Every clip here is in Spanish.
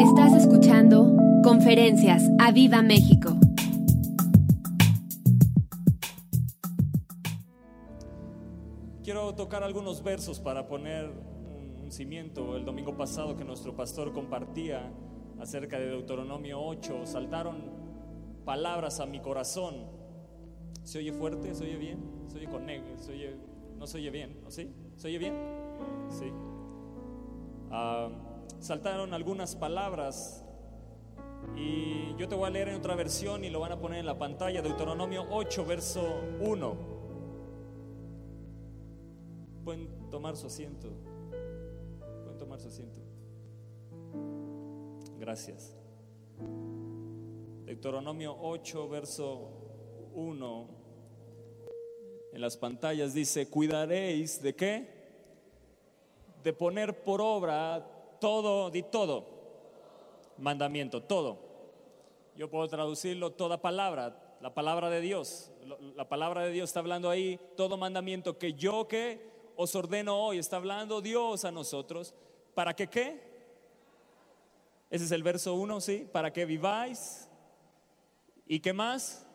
Estás escuchando Conferencias a Viva México. Quiero tocar algunos versos para poner un, cimiento. El domingo pasado que nuestro pastor compartía acerca de Deuteronomio 8, saltaron palabras a mi corazón. ¿Se oye fuerte? ¿Se oye bien? ¿Se oye con? ¿Se oye, no se oye bien? ¿O sí? ¿Se oye bien? Sí. Ah, saltaron algunas palabras y yo te voy a leer en otra versión y lo van a poner en la pantalla. Deuteronomio 8, verso 1. Pueden tomar su asiento. Pueden tomar su asiento. Gracias. Deuteronomio 8, verso 1. En las pantallas dice, cuidaréis de qué? De poner por obra todo, di todo. Mandamiento, todo. Yo puedo traducirlo toda palabra, la palabra de Dios. La palabra de Dios está hablando ahí, todo mandamiento que yo que os ordeno hoy, está hablando Dios a nosotros. ¿Para que qué? Ese es el verso 1, ¿sí? Para que viváis. ¿Y qué más?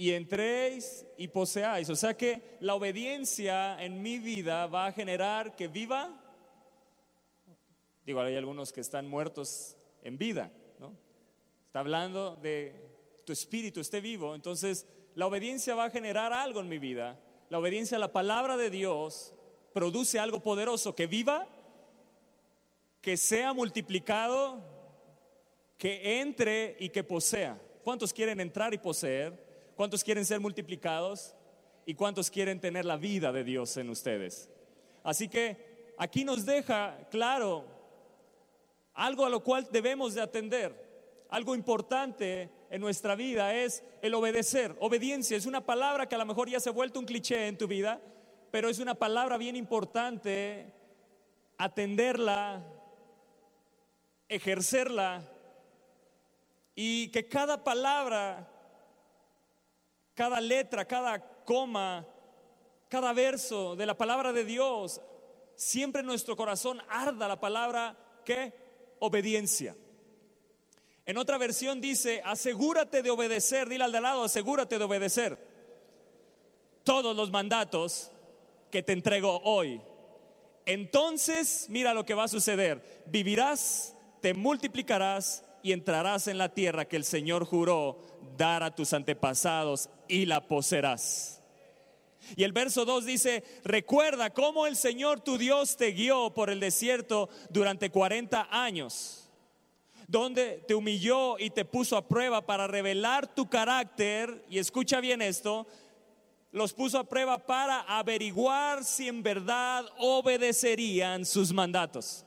y entréis y poseáis. O sea que la obediencia en mi vida va a generar que viva. Digo, hay algunos que están muertos en vida, ¿no? Está hablando de tu espíritu esté vivo. Entonces, la obediencia va a generar algo en mi vida. La obediencia a la palabra de Dios produce algo poderoso que viva, que sea multiplicado, que entre y que posea. ¿Cuántos quieren entrar y poseer? ¿Cuántos quieren ser multiplicados? ¿Y cuántos quieren tener la vida de Dios en ustedes? Así que aquí nos deja claro algo a lo cual debemos de atender. Algo importante en nuestra vida es el obedecer. Obediencia es una palabra que a lo mejor ya se ha vuelto un cliché en tu vida, pero es una palabra bien importante atenderla, ejercerla y que cada palabra cada letra, cada coma, cada verso de la palabra de Dios, siempre en nuestro corazón arda la palabra que obediencia. En otra versión dice, asegúrate de obedecer, dile al de lado, asegúrate de obedecer todos los mandatos que te entrego hoy. Entonces, mira lo que va a suceder. Vivirás, te multiplicarás y entrarás en la tierra que el Señor juró dar a tus antepasados y la poseerás. Y el verso 2 dice, recuerda cómo el Señor tu Dios te guió por el desierto durante 40 años, donde te humilló y te puso a prueba para revelar tu carácter, y escucha bien esto, los puso a prueba para averiguar si en verdad obedecerían sus mandatos.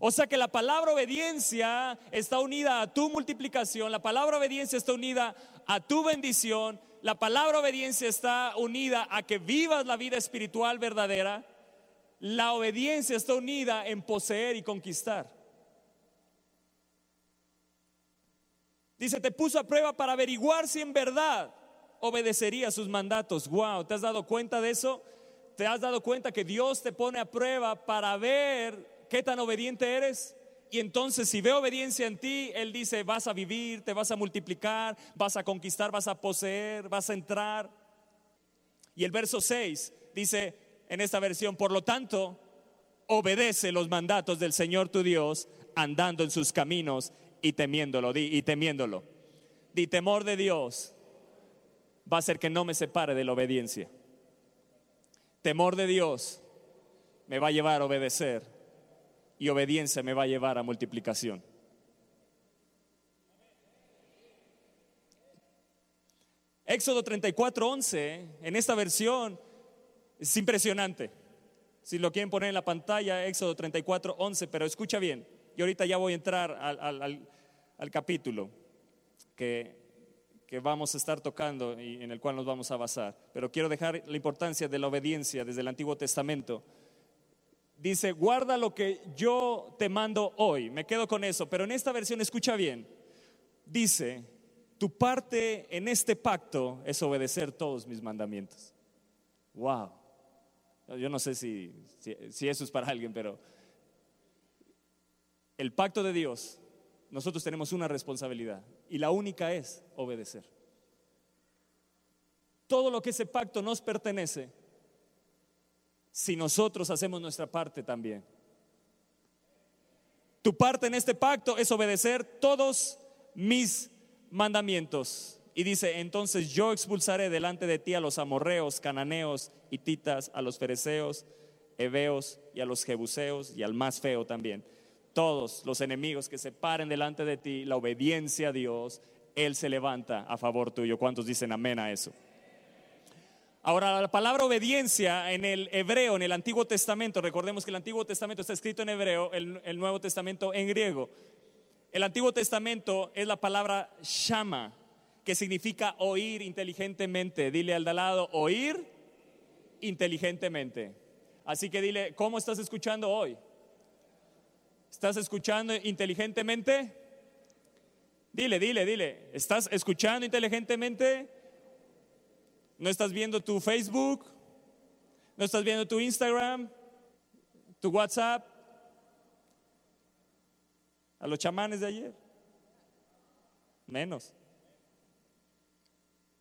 O sea que la palabra obediencia está unida a tu multiplicación, la palabra obediencia está unida a tu bendición, la palabra obediencia está unida a que vivas la vida espiritual verdadera, la obediencia está unida en poseer y conquistar. Dice, te puso a prueba para averiguar si en verdad obedecería sus mandatos. Wow, ¿te has dado cuenta de eso? ¿Te has dado cuenta que Dios te pone a prueba para ver ¿qué tan obediente eres? Y entonces si ve obediencia en ti, Él dice, vas a vivir, te vas a multiplicar, vas a conquistar, vas a poseer, vas a entrar. Y el verso 6 dice en esta versión, por lo tanto, obedece los mandatos del Señor tu Dios, andando en sus caminos y temiéndolo, di, y temiéndolo. Di temor de Dios va a ser que no me separe de la obediencia. Temor de Dios me va a llevar a obedecer y obediencia me va a llevar a multiplicación. Éxodo 34, 11, en esta versión, es impresionante. Si lo quieren poner en la pantalla, Éxodo 34, 11, pero escucha bien. Y ahorita ya voy a entrar al, al capítulo que, que vamos a estar tocando y en el cual nos vamos a basar. Pero quiero dejar la importancia de la obediencia desde el Antiguo Testamento dice, guarda lo que yo te mando hoy. Me quedo con eso, pero en esta versión escucha bien. Dice, tu parte en este pacto es obedecer todos mis mandamientos. Wow. Yo no sé si, si, eso es para alguien, pero el pacto de Dios, nosotros tenemos una responsabilidad y la única es obedecer. Todo lo que ese pacto nos pertenece, si nosotros hacemos nuestra parte también. Tu parte en este pacto es obedecer todos mis mandamientos. Y dice, entonces yo expulsaré delante de ti a los amorreos, cananeos, hititas, a los fereceos, heveos y a los jebuseos y al más feo también. Todos los enemigos que se paren delante de ti, la obediencia a Dios, Él se levanta a favor tuyo. ¿Cuántos dicen amén a eso? Ahora, la palabra obediencia en el hebreo, en el Antiguo Testamento, recordemos que el Antiguo Testamento está escrito en hebreo, el, Nuevo Testamento en griego. El Antiguo Testamento es la palabra shama, que significa oír inteligentemente. Dile al de lado, oír inteligentemente. Así que dile, ¿cómo estás escuchando hoy? ¿Estás escuchando inteligentemente? Dile, dile, dile, ¿estás escuchando inteligentemente? ¿No estás viendo tu Facebook? ¿No estás viendo tu Instagram? ¿Tu WhatsApp? ¿A los chamanes de ayer? Menos.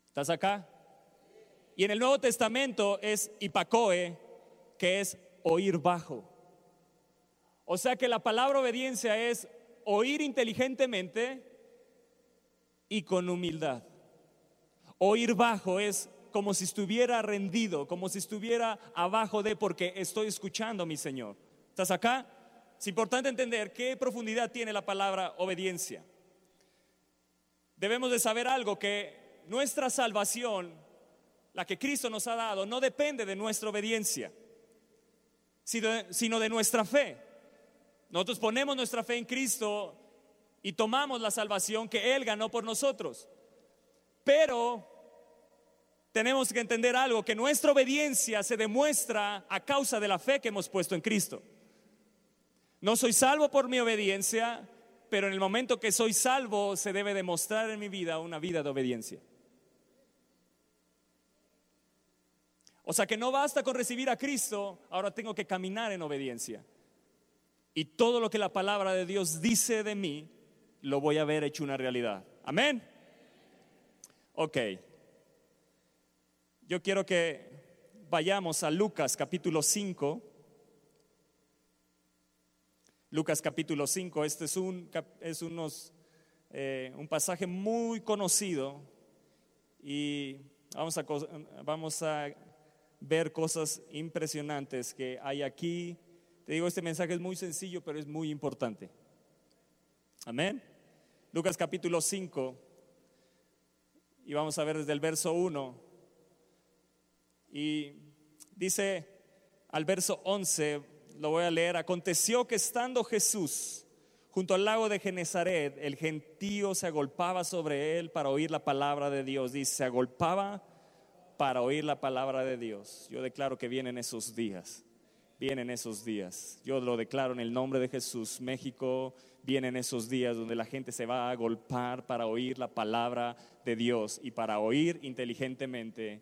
¿Estás acá? Y en el Nuevo Testamento es hipacoe, que es oír bajo. O sea que la palabra obediencia es oír inteligentemente y con humildad. Oír bajo es como si estuviera rendido, como si estuviera abajo de porque estoy escuchando mi Señor. ¿Estás acá? Es importante entender qué profundidad tiene la palabra obediencia. Debemos de saber algo, que nuestra salvación, la que Cristo nos ha dado, no depende de nuestra obediencia, sino de nuestra fe. Nosotros ponemos nuestra fe en Cristo y tomamos la salvación que Él ganó por nosotros. Pero tenemos que entender algo, que nuestra obediencia se demuestra a causa de la fe que hemos puesto en Cristo. No soy salvo por mi obediencia, pero en el momento que soy salvo se debe demostrar en mi vida una vida de obediencia. O sea que no basta con recibir a Cristo, ahora tengo que caminar en obediencia. Y todo lo que la palabra de Dios dice de mí, lo voy a ver hecho una realidad. Amén. Ok. Yo quiero que vayamos a Lucas capítulo 5. Lucas capítulo 5, este es un, es unos, eh, un pasaje muy conocido y vamos a, vamos a ver cosas impresionantes que hay aquí. Te digo, este mensaje es muy sencillo, pero es muy importante. Amén. Lucas capítulo 5, y vamos a ver desde el verso 1 y dice al verso 11, lo voy a leer, aconteció que estando Jesús junto al lago de Genezaret, el gentío se agolpaba sobre él para oír la palabra de Dios. Dice, se agolpaba para oír la palabra de Dios. Yo declaro que vienen esos días, vienen esos días. Yo lo declaro en el nombre de Jesús. México, vienen esos días donde la gente se va a agolpar para oír la palabra de Dios y para oír inteligentemente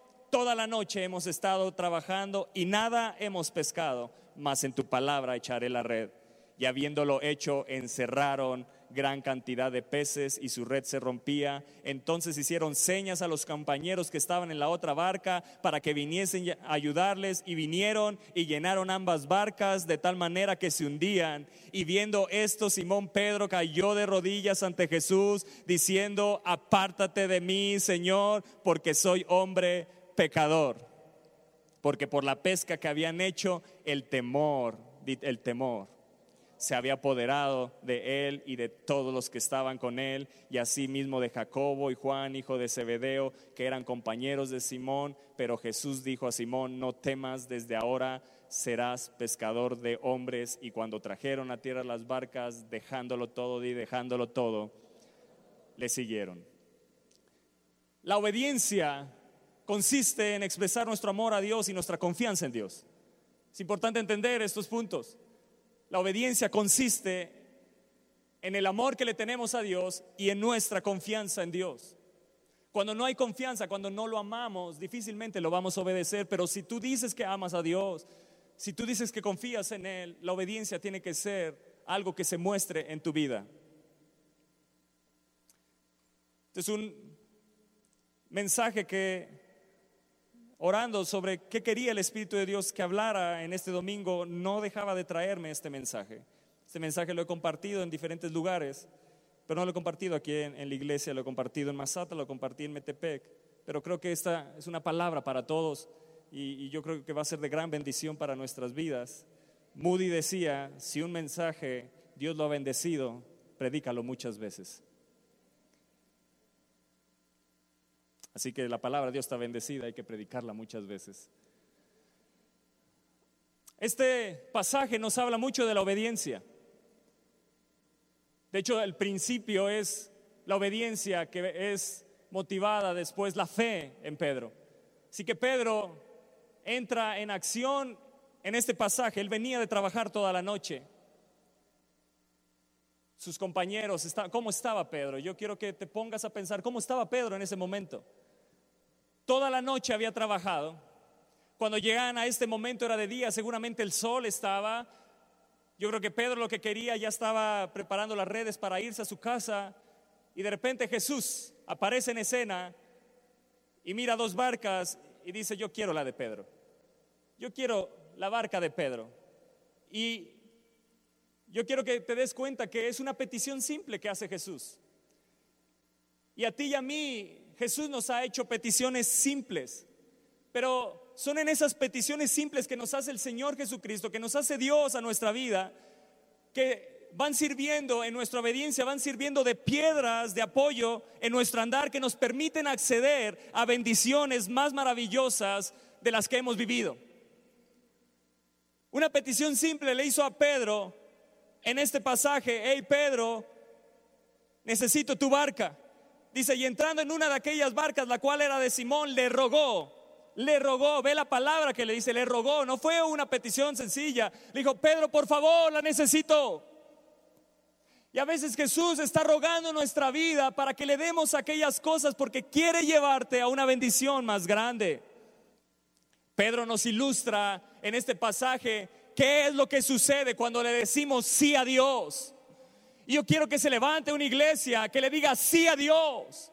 Toda la noche hemos estado trabajando y nada hemos pescado, mas en tu palabra echaré la red. Y habiéndolo hecho, encerraron gran cantidad de peces y su red se rompía. Entonces hicieron señas a los compañeros que estaban en la otra barca para que viniesen a ayudarles y vinieron y llenaron ambas barcas de tal manera que se hundían. Y viendo esto, Simón Pedro cayó de rodillas ante Jesús diciendo, apártate de mí, Señor, porque soy hombre pecador, porque por la pesca que habían hecho, el temor, el temor se había apoderado de él y de todos los que estaban con él, y asimismo de Jacobo y Juan, hijo de Zebedeo, que eran compañeros de Simón. Pero Jesús dijo a Simón, no temas, desde ahora serás pescador de hombres. Y cuando trajeron a tierra las barcas, dejándolo todo y dejándolo todo, le siguieron. La obediencia consiste en expresar nuestro amor a Dios y nuestra confianza en Dios. Es importante entender estos puntos. La obediencia consiste en el amor que le tenemos a Dios y en nuestra confianza en Dios. Cuando no hay confianza, cuando no lo amamos, difícilmente lo vamos a obedecer, pero si tú dices que amas a Dios, si tú dices que confías en Él, la obediencia tiene que ser algo que se muestre en tu vida. Este es un mensaje que orando sobre qué quería el Espíritu de Dios que hablara en este domingo, no dejaba de traerme este mensaje. Este mensaje lo he compartido en diferentes lugares, pero no lo he compartido aquí en, la iglesia, lo he compartido en Masata, lo compartí en Metepec, pero creo que esta es una palabra para todos y, y yo creo que va a ser de gran bendición para nuestras vidas. Moody decía, si un mensaje Dios lo ha bendecido, predícalo muchas veces. Así que la palabra de Dios está bendecida, hay que predicarla muchas veces. Este pasaje nos habla mucho de la obediencia. De hecho, el principio es la obediencia que es motivada después la fe en Pedro. Así que Pedro entra en acción en este pasaje. Él venía de trabajar toda la noche. Sus compañeros, ¿cómo estaba Pedro? Yo quiero que te pongas a pensar cómo estaba Pedro en ese momento. Toda la noche había trabajado. Cuando llegan a este momento era de día, seguramente el sol estaba. Yo creo que Pedro lo que quería ya estaba preparando las redes para irse a su casa y de repente Jesús aparece en escena y mira dos barcas y dice, yo quiero la de Pedro. Yo quiero la barca de Pedro. Y yo quiero que te des cuenta que es una petición simple que hace Jesús. Y a ti y a mí Jesús nos ha hecho peticiones simples, pero son en esas peticiones simples que nos hace el Señor Jesucristo, que nos hace Dios a nuestra vida, que van sirviendo en nuestra obediencia, van sirviendo de piedras de apoyo en nuestro andar que nos permiten acceder a bendiciones más maravillosas de las que hemos vivido. Una petición simple le hizo a Pedro en este pasaje, hey Pedro, necesito tu barca. Dice, y entrando en una de aquellas barcas, la cual era de Simón, le rogó, le rogó, ve la palabra que le dice, le rogó, no fue una petición sencilla. Le dijo, Pedro, por favor, la necesito. Y a veces Jesús está rogando nuestra vida para que le demos aquellas cosas porque quiere llevarte a una bendición más grande. Pedro nos ilustra en este pasaje qué es lo que sucede cuando le decimos sí a Dios. Yo quiero que se levante una iglesia que le diga sí a Dios.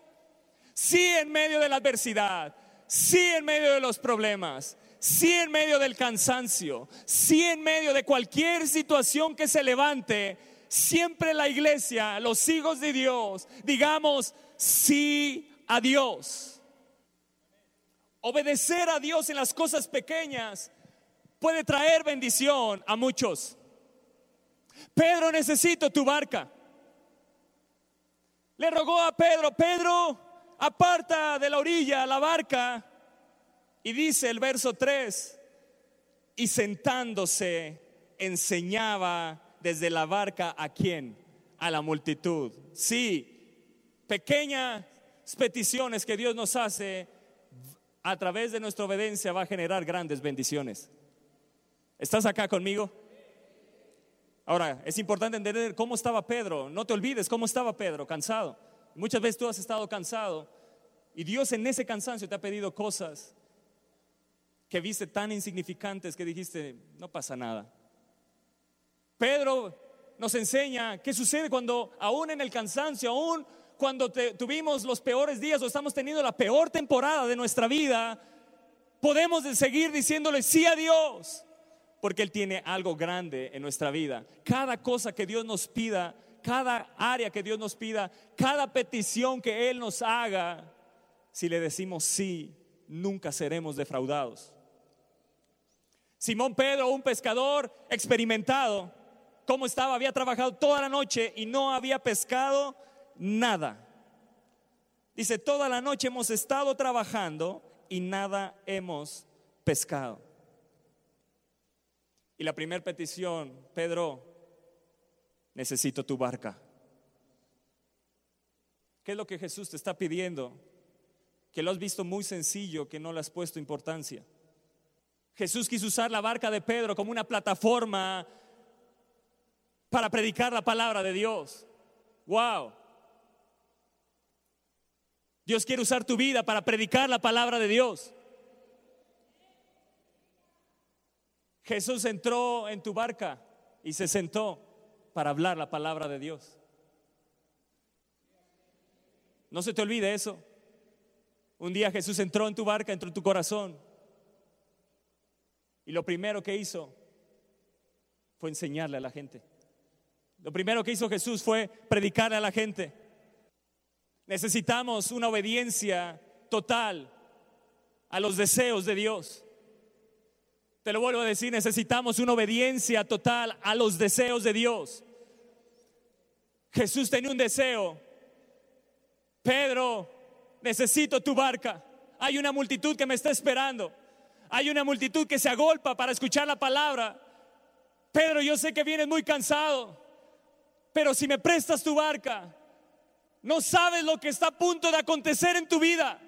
Sí en medio de la adversidad. Sí en medio de los problemas. Sí en medio del cansancio. Sí en medio de cualquier situación que se levante. Siempre la iglesia, los hijos de Dios, digamos sí a Dios. Obedecer a Dios en las cosas pequeñas puede traer bendición a muchos. Pedro, necesito tu barca. Le rogó a Pedro, Pedro, aparta de la orilla la barca. Y dice el verso 3, y sentándose enseñaba desde la barca a quién? A la multitud. Sí, pequeñas peticiones que Dios nos hace a través de nuestra obediencia va a generar grandes bendiciones. ¿Estás acá conmigo? Ahora, es importante entender cómo estaba Pedro. No te olvides cómo estaba Pedro, cansado. Muchas veces tú has estado cansado y Dios en ese cansancio te ha pedido cosas que viste tan insignificantes que dijiste, no pasa nada. Pedro nos enseña qué sucede cuando aún en el cansancio, aún cuando tuvimos los peores días o estamos teniendo la peor temporada de nuestra vida, podemos seguir diciéndole sí a Dios porque Él tiene algo grande en nuestra vida. Cada cosa que Dios nos pida, cada área que Dios nos pida, cada petición que Él nos haga, si le decimos sí, nunca seremos defraudados. Simón Pedro, un pescador experimentado, ¿cómo estaba? Había trabajado toda la noche y no había pescado nada. Dice, toda la noche hemos estado trabajando y nada hemos pescado. Y la primera petición, Pedro, necesito tu barca. ¿Qué es lo que Jesús te está pidiendo? Que lo has visto muy sencillo, que no le has puesto importancia. Jesús quiso usar la barca de Pedro como una plataforma para predicar la palabra de Dios. Wow. Dios quiere usar tu vida para predicar la palabra de Dios. Jesús entró en tu barca y se sentó para hablar la palabra de Dios. No se te olvide eso. Un día Jesús entró en tu barca, entró en tu corazón. Y lo primero que hizo fue enseñarle a la gente. Lo primero que hizo Jesús fue predicarle a la gente. Necesitamos una obediencia total a los deseos de Dios. Te lo vuelvo a decir, necesitamos una obediencia total a los deseos de Dios. Jesús tenía un deseo. Pedro, necesito tu barca. Hay una multitud que me está esperando. Hay una multitud que se agolpa para escuchar la palabra. Pedro, yo sé que vienes muy cansado, pero si me prestas tu barca, no sabes lo que está a punto de acontecer en tu vida.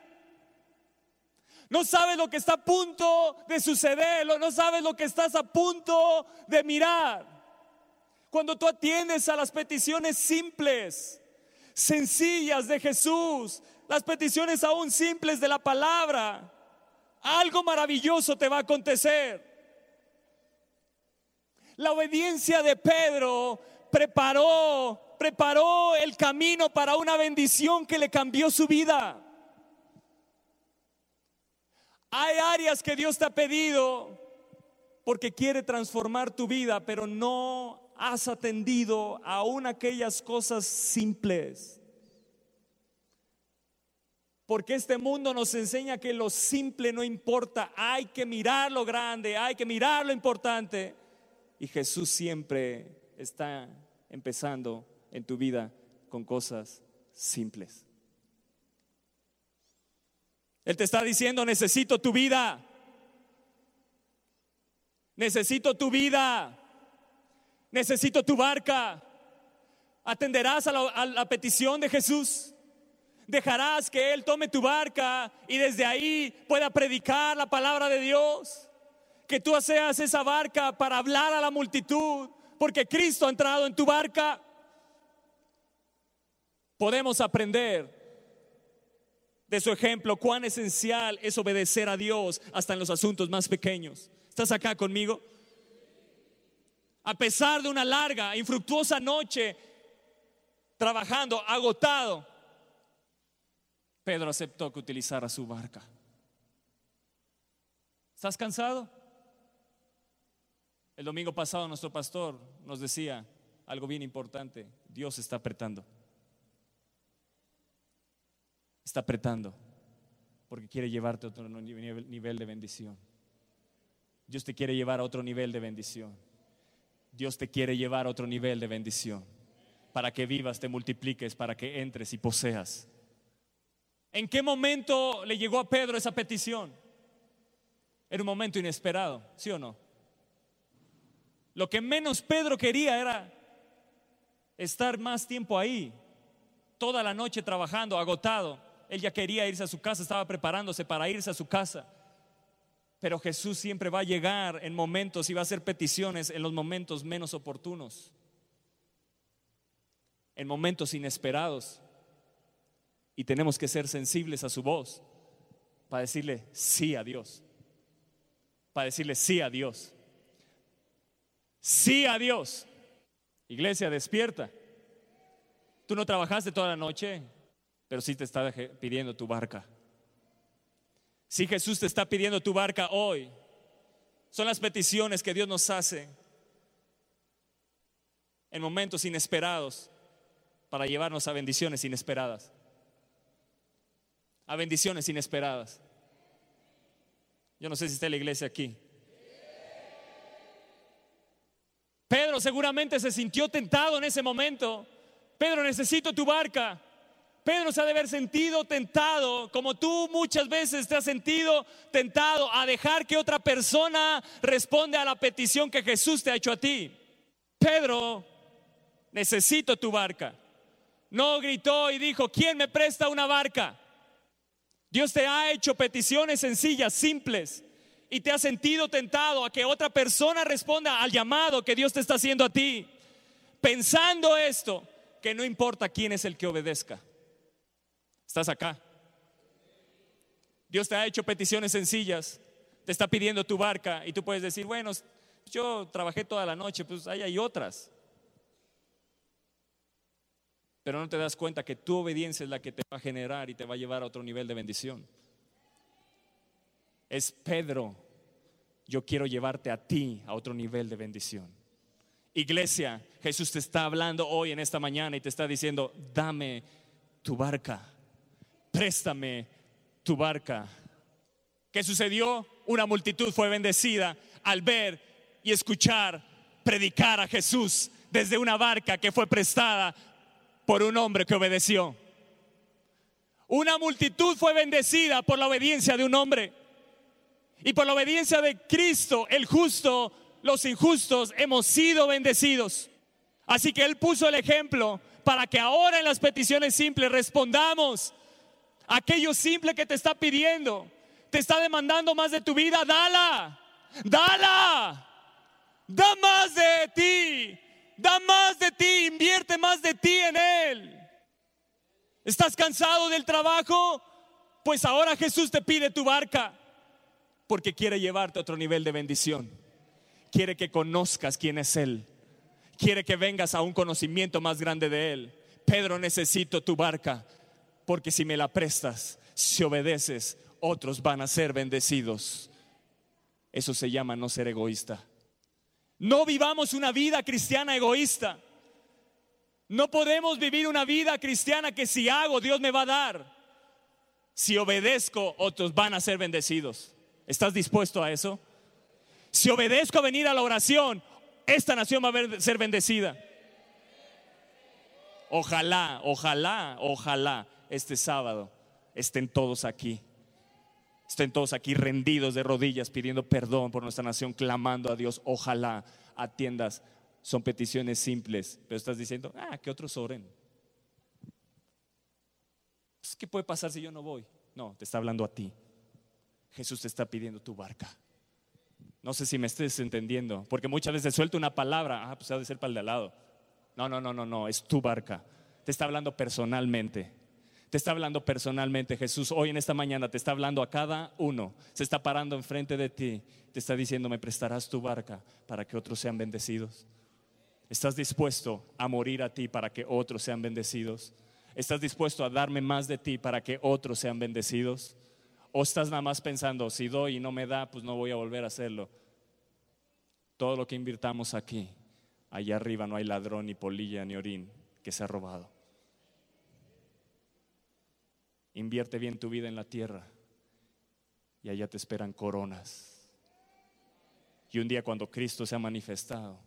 No sabes lo que está a punto de suceder. No sabes lo que estás a punto de mirar. Cuando tú atiendes a las peticiones simples, sencillas de Jesús, las peticiones aún simples de la palabra, algo maravilloso te va a acontecer. La obediencia de Pedro preparó preparó el camino para una bendición que le cambió su vida. Hay áreas que Dios te ha pedido porque quiere transformar tu vida, pero no has atendido aún aquellas cosas simples. Porque este mundo nos enseña que lo simple no importa, hay que mirar lo grande, hay que mirar lo importante. Y Jesús siempre está empezando en tu vida con cosas simples. Él te está diciendo, necesito tu vida. Necesito tu vida. Necesito tu barca. ¿Atenderás a la, petición de Jesús? ¿Dejarás que Él tome tu barca y desde ahí pueda predicar la palabra de Dios? Que tú seas esa barca para hablar a la multitud, porque Cristo ha entrado en tu barca podemos aprender de su ejemplo cuán esencial es obedecer a Dios hasta en los asuntos más pequeños. ¿Estás acá conmigo? A pesar de una larga, infructuosa noche trabajando, agotado, Pedro aceptó que utilizara su barca. ¿Estás cansado? El domingo pasado nuestro pastor nos decía algo bien importante, Dios está apretando está apretando porque quiere llevarte a otro nivel de bendición. Dios te quiere llevar a otro nivel de bendición. Dios te quiere llevar a otro nivel de bendición para que vivas, te multipliques, para que entres y poseas. ¿En qué momento le llegó a Pedro esa petición? Era un momento inesperado, ¿sí o no? Lo que menos Pedro quería era estar más tiempo ahí, toda la noche trabajando, agotado él ya quería irse a su casa, estaba preparándose para irse a su casa. Pero Jesús siempre va a llegar en momentos y va a hacer peticiones en los momentos menos oportunos, en momentos inesperados. Y tenemos que ser sensibles a su voz para decirle sí a Dios, para decirle sí a Dios, sí a Dios. Iglesia, despierta. Tú no trabajaste toda la noche, pero sí te está pidiendo tu barca. Si Jesús te está pidiendo tu barca hoy, son las peticiones que Dios nos hace en momentos inesperados para llevarnos a bendiciones inesperadas. A bendiciones inesperadas. Yo no sé si está la iglesia aquí. Pedro seguramente se sintió tentado en ese momento. Pedro, necesito tu barca. Pedro se ha de haber sentido tentado, como tú muchas veces te has sentido tentado a dejar que otra persona responda a la petición que Jesús te ha hecho a ti. Pedro, necesito tu barca. No gritó y dijo, ¿quién me presta una barca? Dios te ha hecho peticiones sencillas, simples, y te ha sentido tentado a que otra persona responda al llamado que Dios te está haciendo a ti. Pensando esto, que no importa quién es el que obedezca. Estás acá. Dios te ha hecho peticiones sencillas, te está pidiendo tu barca y tú puedes decir, bueno, yo trabajé toda la noche, pues ahí hay otras. Pero no te das cuenta que tu obediencia es la que te va a generar y te va a llevar a otro nivel de bendición. Es Pedro, yo quiero llevarte a ti a otro nivel de bendición. Iglesia, Jesús te está hablando hoy en esta mañana y te está diciendo, dame tu barca préstame tu barca. ¿Qué sucedió? Una multitud fue bendecida al ver y escuchar predicar a Jesús desde una barca que fue prestada por un hombre que obedeció. Una multitud fue bendecida por la obediencia de un hombre. Y por la obediencia de Cristo, el justo, los injustos, hemos sido bendecidos. Así que Él puso el ejemplo para que ahora en las peticiones simples respondamos aquello simple que te está pidiendo, te está demandando más de tu vida, dala, dala, da más de ti, da más de ti, invierte más de ti en Él. ¿Estás cansado del trabajo? Pues ahora Jesús te pide tu barca porque quiere llevarte a otro nivel de bendición. Quiere que conozcas quién es Él. Quiere que vengas a un conocimiento más grande de Él. Pedro, necesito tu barca porque si me la prestas, si obedeces, otros van a ser bendecidos. Eso se llama no ser egoísta. No vivamos una vida cristiana egoísta. No podemos vivir una vida cristiana que si hago, Dios me va a dar. Si obedezco, otros van a ser bendecidos. ¿Estás dispuesto a eso? Si obedezco a venir a la oración, esta nación va a ser bendecida. Ojalá, ojalá, ojalá este sábado estén todos aquí. Estén todos aquí rendidos de rodillas pidiendo perdón por nuestra nación, clamando a Dios. Ojalá atiendas. Son peticiones simples, pero estás diciendo, ah, que otros oren. Pues, ¿Qué puede pasar si yo no voy? No, te está hablando a ti. Jesús te está pidiendo tu barca. No sé si me estés entendiendo, porque muchas veces suelto una palabra, ah, pues ha de ser para el de al lado. No, no, no, no, no, es tu barca. Te está hablando personalmente. Te está hablando personalmente Jesús. Hoy en esta mañana te está hablando a cada uno. Se está parando enfrente de ti. Te está diciendo, me prestarás tu barca para que otros sean bendecidos. ¿Estás dispuesto a morir a ti para que otros sean bendecidos? ¿Estás dispuesto a darme más de ti para que otros sean bendecidos? ¿O estás nada más pensando, si doy y no me da, pues no voy a volver a hacerlo? Todo lo que invirtamos aquí, allá arriba no hay ladrón, ni polilla, ni orín que se ha robado. Invierte bien tu vida en la tierra y allá te esperan coronas. Y un día cuando Cristo se ha manifestado,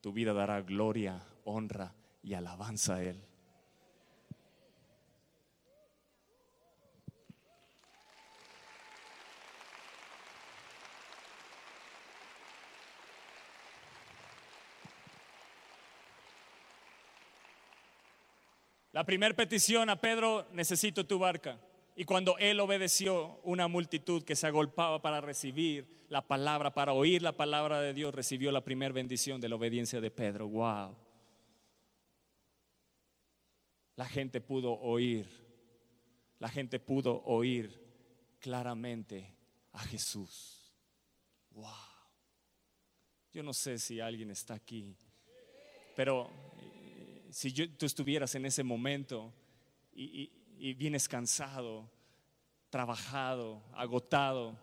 tu vida dará gloria, honra y alabanza a Él. La primera petición a Pedro, necesito tu barca. Y cuando él obedeció, una multitud que se agolpaba para recibir la palabra, para oír la palabra de Dios, recibió la primera bendición de la obediencia de Pedro. Wow. La gente pudo oír, la gente pudo oír claramente a Jesús. Wow. Yo no sé si alguien está aquí, pero si tú estuvieras en ese momento y, y vienes cansado, trabajado, agotado,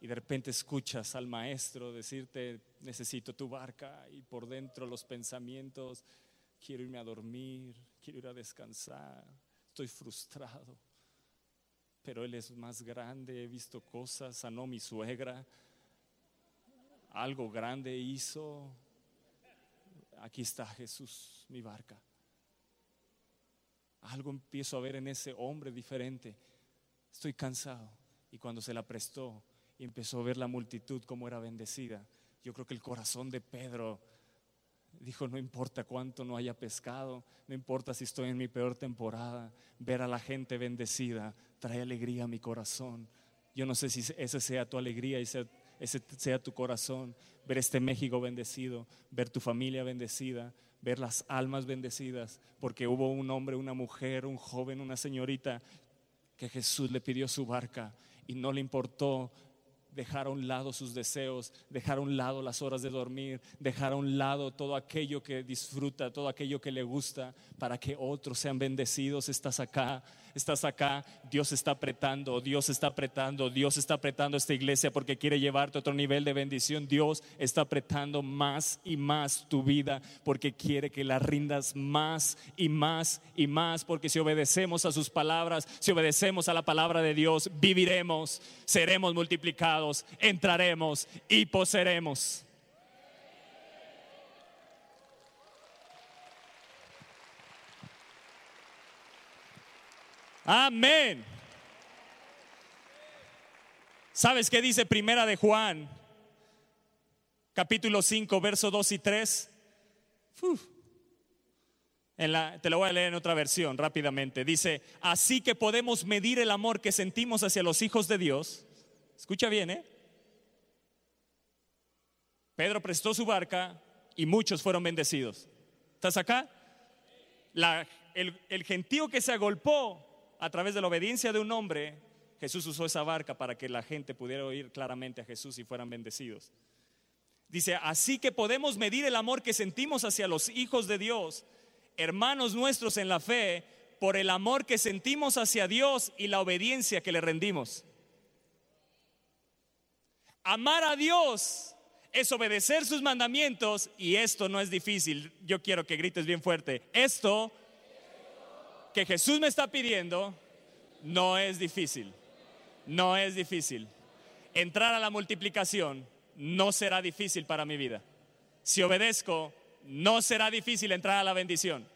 y de repente escuchas al maestro decirte, necesito tu barca, y por dentro los pensamientos, quiero irme a dormir, quiero ir a descansar, estoy frustrado, pero él es más grande, he visto cosas, sanó mi suegra, algo grande hizo, aquí está Jesús, mi barca algo empiezo a ver en ese hombre diferente. Estoy cansado. Y cuando se la prestó y empezó a ver la multitud como era bendecida, yo creo que el corazón de Pedro dijo, no importa cuánto no haya pescado, no importa si estoy en mi peor temporada, ver a la gente bendecida trae alegría a mi corazón. Yo no sé si esa sea tu alegría y ese sea tu corazón, ver este México bendecido, ver tu familia bendecida, ver las almas bendecidas, porque hubo un hombre, una mujer, un joven, una señorita que Jesús le pidió su barca y no le importó dejar a un lado sus deseos, dejar a un lado las horas de dormir, dejar a un lado todo aquello que disfruta, todo aquello que le gusta, para que otros sean bendecidos. Estás acá, estás acá, Dios está apretando, Dios está apretando, Dios está apretando esta iglesia porque quiere llevarte a otro nivel de bendición. Dios está apretando más y más tu vida porque quiere que la rindas más y más y más, porque si obedecemos a sus palabras, si obedecemos a la palabra de Dios, viviremos, seremos multiplicados, entraremos y poseeremos. Amén. ¿Sabes qué dice Primera de Juan? Capítulo 5, verso 2 y 3. En la, te lo voy a leer en otra versión rápidamente. Dice, así que podemos medir el amor que sentimos hacia los hijos de Dios. Escucha bien, ¿eh? Pedro prestó su barca y muchos fueron bendecidos. ¿Estás acá? el, el gentío que se agolpó a través de la obediencia de un hombre, Jesús usó esa barca para que la gente pudiera oír claramente a Jesús y fueran bendecidos. Dice, así que podemos medir el amor que sentimos hacia los hijos de Dios, hermanos nuestros en la fe, por el amor que sentimos hacia Dios y la obediencia que le rendimos. Amar a Dios es obedecer sus mandamientos y esto no es difícil. Yo quiero que grites bien fuerte. Esto que Jesús me está pidiendo no es difícil. No es difícil. Entrar a la multiplicación no será difícil para mi vida. Si obedezco, no será difícil entrar a la bendición.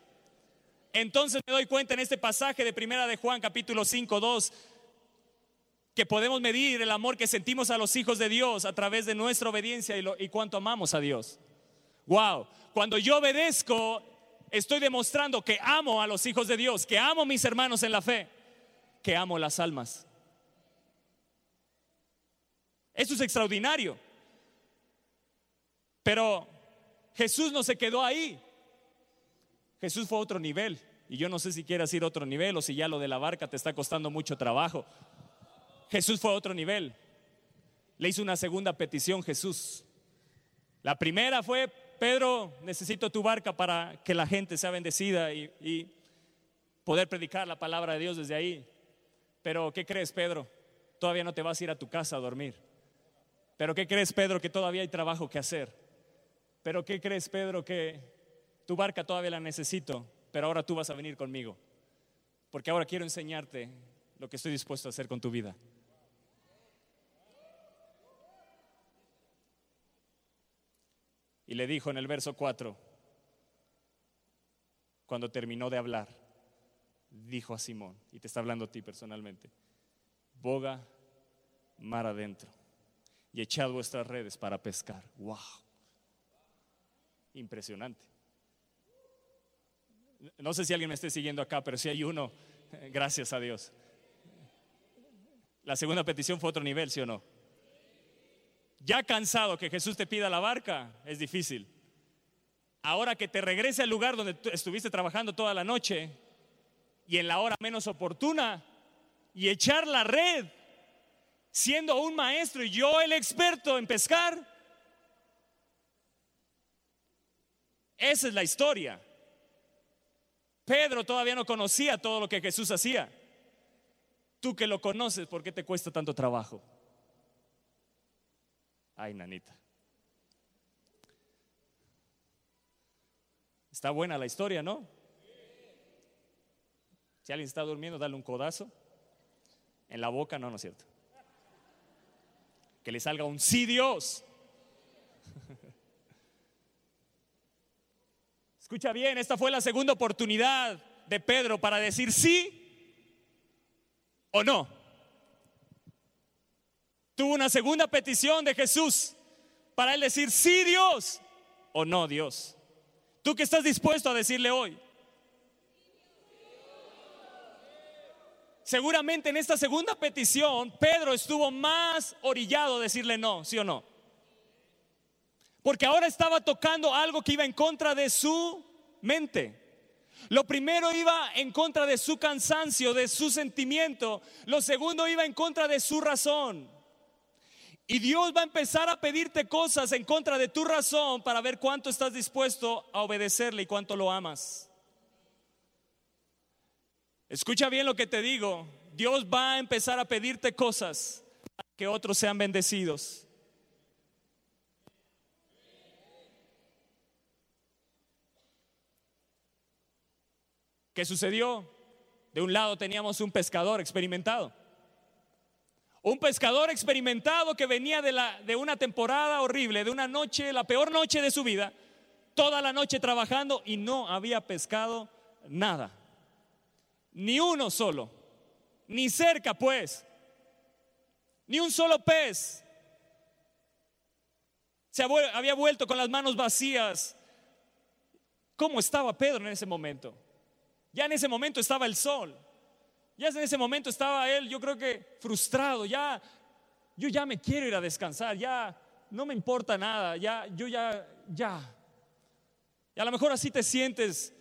Entonces me doy cuenta en este pasaje de Primera de Juan capítulo 5, 2 que podemos medir el amor que sentimos a los hijos de Dios a través de nuestra obediencia y, lo, y cuánto amamos a Dios. Wow, cuando yo obedezco, estoy demostrando que amo a los hijos de Dios, que amo a mis hermanos en la fe, que amo las almas. Eso es extraordinario. Pero Jesús no se quedó ahí. Jesús fue a otro nivel. Y yo no sé si quieras ir a otro nivel o si ya lo de la barca te está costando mucho trabajo. Jesús fue a otro nivel. Le hizo una segunda petición Jesús. La primera fue, Pedro, necesito tu barca para que la gente sea bendecida y, poder predicar la palabra de Dios desde ahí. Pero, ¿qué crees, Pedro? Todavía no te vas a ir a tu casa a dormir. Pero, ¿qué crees, Pedro? Que todavía hay trabajo que hacer. Pero, ¿qué crees, Pedro? Que tu barca todavía la necesito, pero ahora tú vas a venir conmigo. Porque ahora quiero enseñarte lo que estoy dispuesto a hacer con tu vida. Y le dijo en el verso 4, cuando terminó de hablar, dijo a Simón, y te está hablando a ti personalmente, boga mar adentro y echad vuestras redes para pescar. ¡Wow! Impresionante. No sé si alguien me esté siguiendo acá, pero si hay uno, gracias a Dios. La segunda petición fue otro nivel, ¿sí o no? Ya cansado que Jesús te pida la barca, es difícil. Ahora que te regrese al lugar donde estuviste trabajando toda la noche y en la hora menos oportuna y echar la red, siendo un maestro y yo el experto en pescar. Esa es la historia. Pedro todavía no conocía todo lo que Jesús hacía. Tú que lo conoces, ¿por qué te cuesta tanto trabajo? Ay, nanita. Está buena la historia, ¿no? Si alguien está durmiendo, dale un codazo. En la boca, no, no es cierto. Que le salga un sí Dios. Escucha bien, esta fue la segunda oportunidad de Pedro para decir sí o no. Tuvo una segunda petición de Jesús para él decir sí Dios o no Dios. ¿Tú qué estás dispuesto a decirle hoy? Seguramente en esta segunda petición Pedro estuvo más orillado a decirle no, sí o no. Porque ahora estaba tocando algo que iba en contra de su mente. Lo primero iba en contra de su cansancio, de su sentimiento. Lo segundo iba en contra de su razón. Y Dios va a empezar a pedirte cosas en contra de tu razón para ver cuánto estás dispuesto a obedecerle y cuánto lo amas. Escucha bien lo que te digo. Dios va a empezar a pedirte cosas para que otros sean bendecidos. ¿Qué sucedió? De un lado teníamos un pescador experimentado. Un pescador experimentado que venía de, la, de una temporada horrible, de una noche, la peor noche de su vida, toda la noche trabajando y no había pescado nada. Ni uno solo, ni cerca pues, ni un solo pez. Se había vuelto con las manos vacías. ¿Cómo estaba Pedro en ese momento? Ya en ese momento estaba el sol. Ya en ese momento estaba él, yo creo que frustrado, ya, yo ya me quiero ir a descansar, ya no me importa nada, ya, yo ya, ya. Y a lo mejor así te sientes,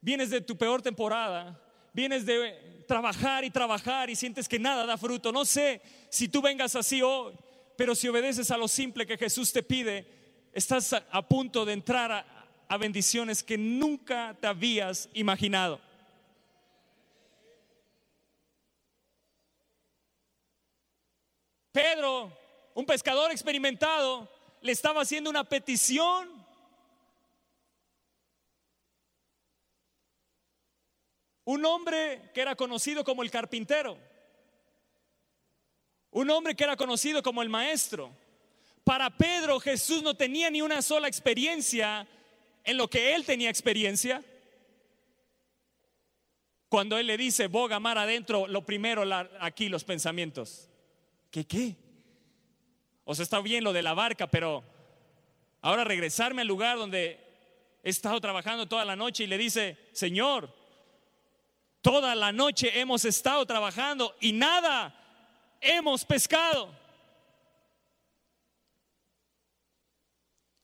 vienes de tu peor temporada, vienes de trabajar y trabajar y sientes que nada da fruto. No sé si tú vengas así hoy, pero si obedeces a lo simple que Jesús te pide, estás a, punto de entrar a, a bendiciones que nunca te habías imaginado. Pedro, un pescador experimentado, le estaba haciendo una petición. Un hombre que era conocido como el carpintero. Un hombre que era conocido como el maestro. Para Pedro Jesús no tenía ni una sola experiencia en lo que él tenía experiencia. Cuando él le dice, boga mar adentro, lo primero aquí los pensamientos. ¿Qué qué? O está bien lo de la barca, pero ahora regresarme al lugar donde he estado trabajando toda la noche y le dice, Señor, toda la noche hemos estado trabajando y nada hemos pescado.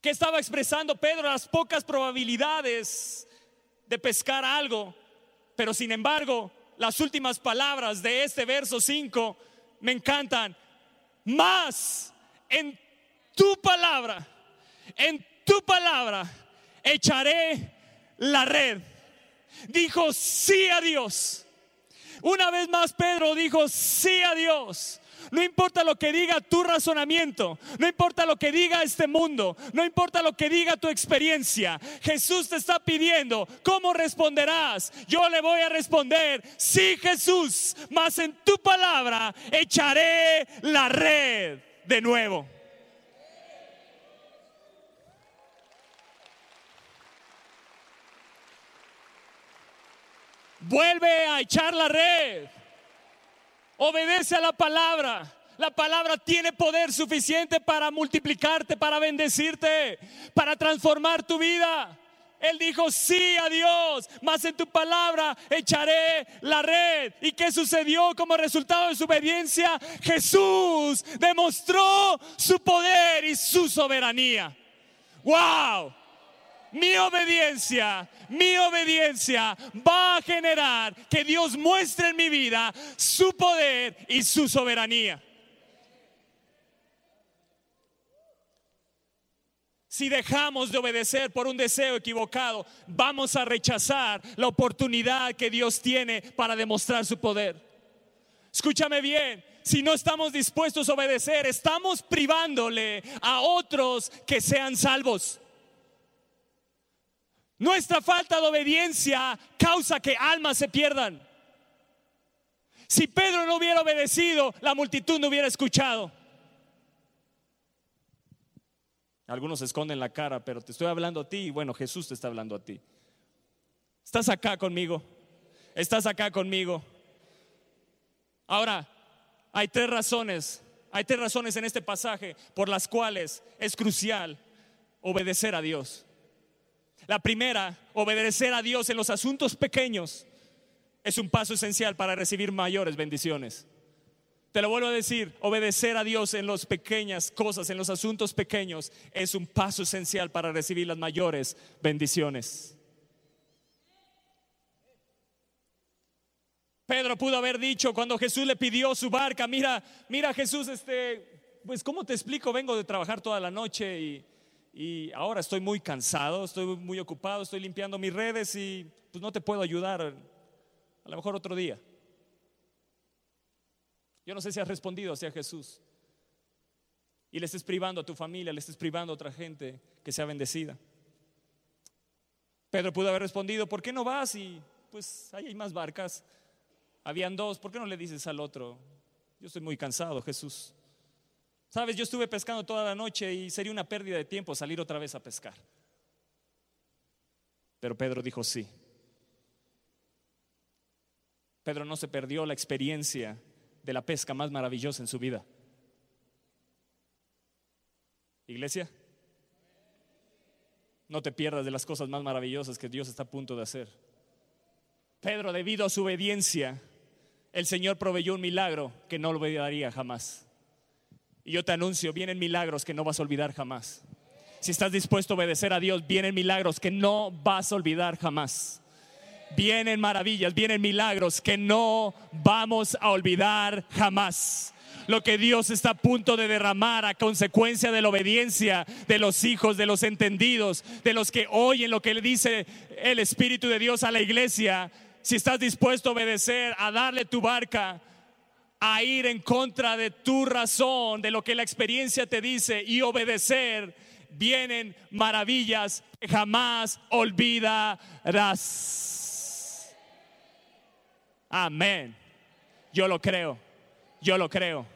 ¿Qué estaba expresando Pedro? Las pocas probabilidades de pescar algo, pero sin embargo, las últimas palabras de este verso 5 me encantan. Más en tu palabra, en tu palabra echaré la red. Dijo sí a Dios. Una vez más Pedro dijo sí a Dios. No importa lo que diga tu razonamiento, no importa lo que diga este mundo, no importa lo que diga tu experiencia. Jesús te está pidiendo, ¿cómo responderás? Yo le voy a responder, sí Jesús, mas en tu palabra echaré la red de nuevo. Vuelve a echar la red. Obedece a la palabra. La palabra tiene poder suficiente para multiplicarte, para bendecirte, para transformar tu vida. Él dijo sí a Dios, mas en tu palabra echaré la red. ¿Y qué sucedió como resultado de su obediencia? Jesús demostró su poder y su soberanía. ¡Wow! Mi obediencia, mi obediencia va a generar que Dios muestre en mi vida su poder y su soberanía. Si dejamos de obedecer por un deseo equivocado, vamos a rechazar la oportunidad que Dios tiene para demostrar su poder. Escúchame bien, si no estamos dispuestos a obedecer, estamos privándole a otros que sean salvos. Nuestra falta de obediencia causa que almas se pierdan. Si Pedro no hubiera obedecido, la multitud no hubiera escuchado. Algunos esconden la cara, pero te estoy hablando a ti y bueno, Jesús te está hablando a ti. ¿Estás acá conmigo? ¿Estás acá conmigo? Ahora, hay tres razones, hay tres razones en este pasaje por las cuales es crucial obedecer a Dios. La primera, obedecer a Dios en los asuntos pequeños es un paso esencial para recibir mayores bendiciones. Te lo vuelvo a decir, obedecer a Dios en las pequeñas cosas, en los asuntos pequeños, es un paso esencial para recibir las mayores bendiciones. Pedro pudo haber dicho cuando Jesús le pidió su barca, mira, mira Jesús, este, pues ¿cómo te explico? Vengo de trabajar toda la noche y, y ahora estoy muy cansado, estoy muy ocupado, estoy limpiando mis redes y pues no te puedo ayudar, a lo mejor otro día. Yo no sé si has respondido hacia Jesús y le estés privando a tu familia, le estés privando a otra gente que sea bendecida. Pedro pudo haber respondido, ¿por qué no vas? Y pues ahí hay más barcas. Habían dos, ¿por qué no le dices al otro? Yo estoy muy cansado, Jesús. Sabes, yo estuve pescando toda la noche y sería una pérdida de tiempo salir otra vez a pescar. Pero Pedro dijo sí. Pedro no se perdió la experiencia de la pesca más maravillosa en su vida. Iglesia, no te pierdas de las cosas más maravillosas que Dios está a punto de hacer. Pedro, debido a su obediencia, el Señor proveyó un milagro que no lo olvidaría jamás. Y yo te anuncio, vienen milagros que no vas a olvidar jamás. Si estás dispuesto a obedecer a Dios, vienen milagros que no vas a olvidar jamás. Vienen maravillas, vienen milagros que no vamos a olvidar jamás lo que Dios está a punto de derramar a consecuencia de la obediencia de los hijos, de los entendidos, de los que oyen lo que le dice el Espíritu de Dios a la iglesia, si estás dispuesto a obedecer, a darle tu barca, a ir en contra de tu razón, de lo que la experiencia te dice y obedecer, vienen maravillas que jamás olvidarás. Amén. Yo lo creo, yo lo creo,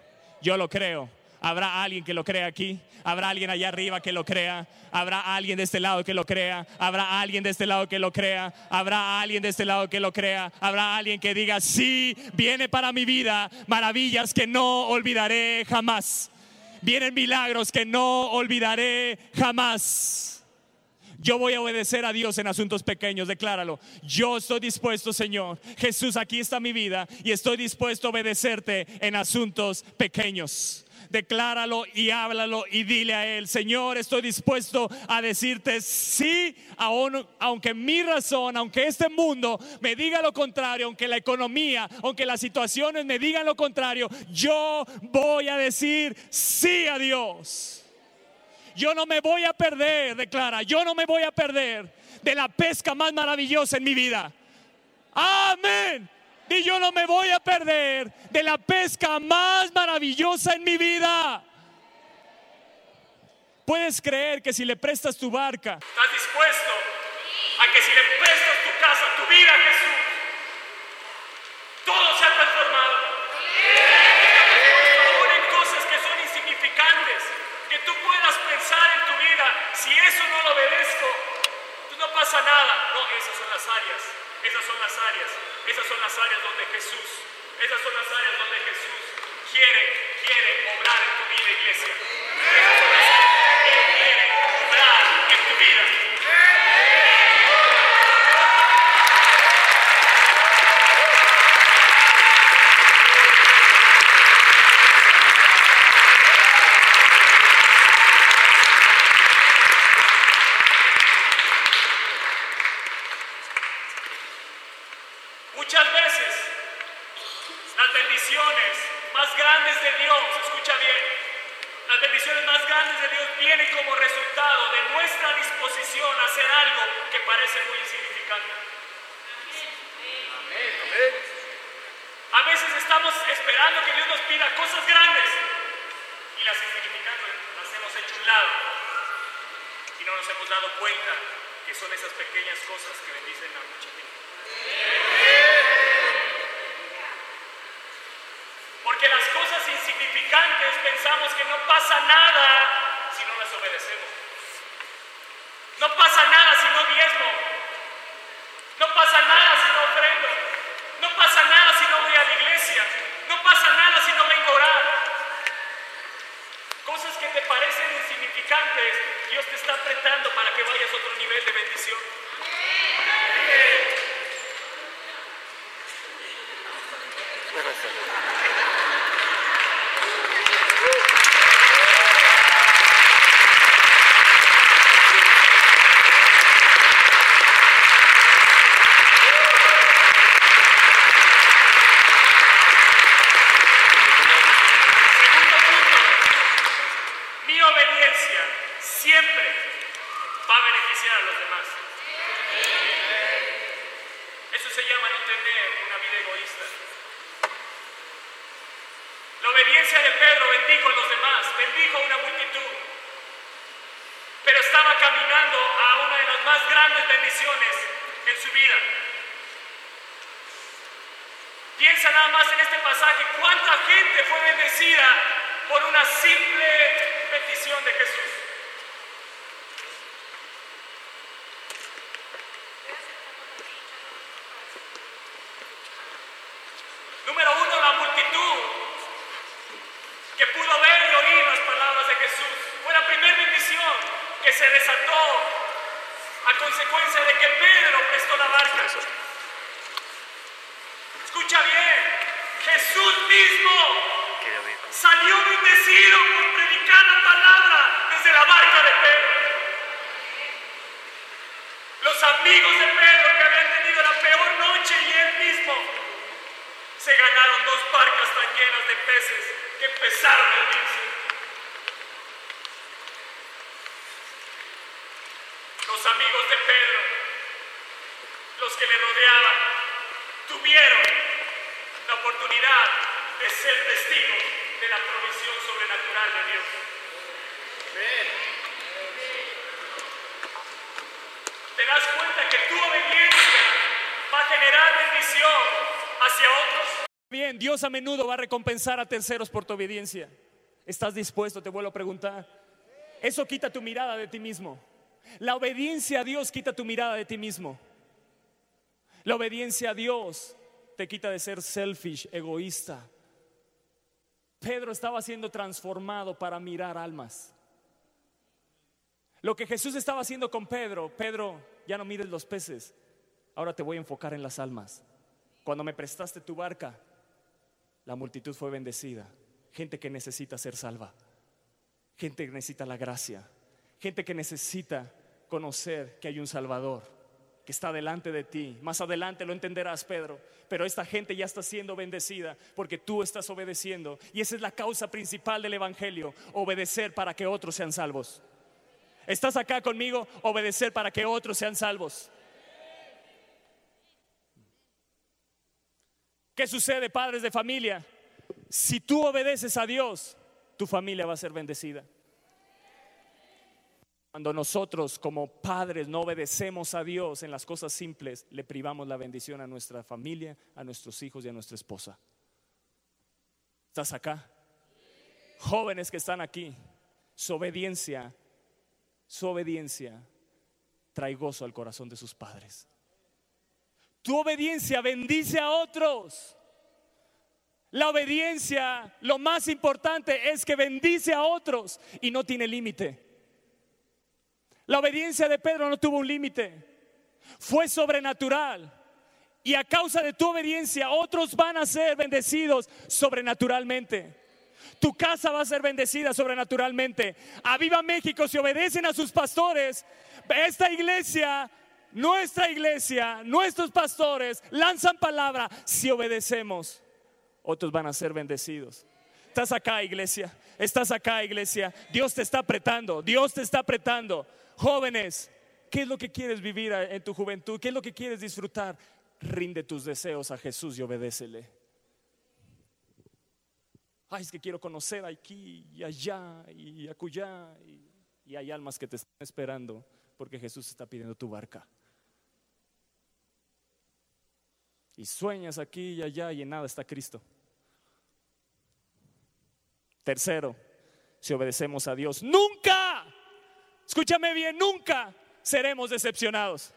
yo lo creo. Habrá alguien que lo crea aquí. Habrá alguien allá arriba que lo crea. Habrá alguien de este lado que lo crea. Habrá alguien de este lado que lo crea. Habrá alguien de este lado que lo crea. Habrá alguien que diga, sí, viene para mi vida maravillas que no olvidaré jamás. Vienen milagros que no olvidaré jamás. Yo voy a obedecer a Dios en asuntos pequeños, decláralo. Yo estoy dispuesto, Señor. Jesús, aquí está mi vida y estoy dispuesto a obedecerte en asuntos pequeños decláralo y háblalo y dile a Él, Señor, estoy dispuesto a decirte sí, aunque mi razón, aunque este mundo me diga lo contrario, aunque la economía, aunque las situaciones me digan lo contrario, yo voy a decir sí a Dios. Yo no me voy a perder, declara, yo no me voy a perder de la pesca más maravillosa en mi vida. Amén y yo no me voy a perder de la pesca más maravillosa en mi vida. Puedes creer que si le prestas tu barca, estás dispuesto a que si le prestas tu casa, tu vida Jesús, todo se ha transformado. En cosas que son insignificantes, que tú puedas pensar en tu vida, si eso no lo obedezco, pues no pasa nada. No, esas son las áreas, esas son las áreas esas son las áreas donde Jesús, esas son las áreas donde Jesús quiere, quiere obrar en tu vida, iglesia. pensamos que no pasa nada si no las obedecemos. No pasa nada si no diezmo. No pasa nada si no ofrendo. No pasa nada si no voy a la iglesia. No pasa nada si no vengo a orar. Cosas que te parecen insignificantes, Dios te está apretando para que vayas a otro nivel de bendición. Llenas de peces que empezaron a hundirse. Los amigos de Pedro, los que le rodeaban, tuvieron la oportunidad de ser testigos de la provisión sobrenatural de Dios. ¿Te das cuenta que tu obediencia va a generar bendición hacia otros? Bien, Dios a menudo va a recompensar a terceros por tu obediencia. ¿Estás dispuesto? Te vuelvo a preguntar. Eso quita tu mirada de ti mismo. La obediencia a Dios quita tu mirada de ti mismo. La obediencia a Dios te quita de ser selfish, egoísta. Pedro estaba siendo transformado para mirar almas. Lo que Jesús estaba haciendo con Pedro, Pedro, ya no mires los peces, ahora te voy a enfocar en las almas. Cuando me prestaste tu barca, la multitud fue bendecida. Gente que necesita ser salva, gente que necesita la gracia, gente que necesita conocer que hay un Salvador que está delante de ti. Más adelante lo entenderás, Pedro. Pero esta gente ya está siendo bendecida porque tú estás obedeciendo. Y esa es la causa principal del Evangelio, obedecer para que otros sean salvos. ¿Estás acá conmigo? Obedecer para que otros sean salvos. ¿Qué sucede, padres de familia? Si tú obedeces a Dios, tu familia va a ser bendecida. Cuando nosotros como padres no obedecemos a Dios en las cosas simples, le privamos la bendición a nuestra familia, a nuestros hijos y a nuestra esposa. ¿Estás acá? Jóvenes que están aquí, su obediencia, su obediencia trae gozo al corazón de sus padres. Tu obediencia bendice a otros. La obediencia, lo más importante es que bendice a otros y no tiene límite. La obediencia de Pedro no tuvo un límite, fue sobrenatural. Y a causa de tu obediencia, otros van a ser bendecidos sobrenaturalmente. Tu casa va a ser bendecida sobrenaturalmente. A Viva México, si obedecen a sus pastores, esta iglesia, nuestra iglesia, nuestros pastores lanzan palabra. Si obedecemos, otros van a ser bendecidos. Estás acá, iglesia. Estás acá, iglesia. Dios te está apretando. Dios te está apretando. Jóvenes, ¿qué es lo que quieres vivir en tu juventud? ¿Qué es lo que quieres disfrutar? Rinde tus deseos a Jesús y obedécele. Ay, es que quiero conocer aquí y allá y acullá. Y, y hay almas que te están esperando porque Jesús está pidiendo tu barca. Y sueñas aquí y allá y en nada está Cristo. Tercero, si obedecemos a Dios, nunca, escúchame bien, nunca seremos decepcionados.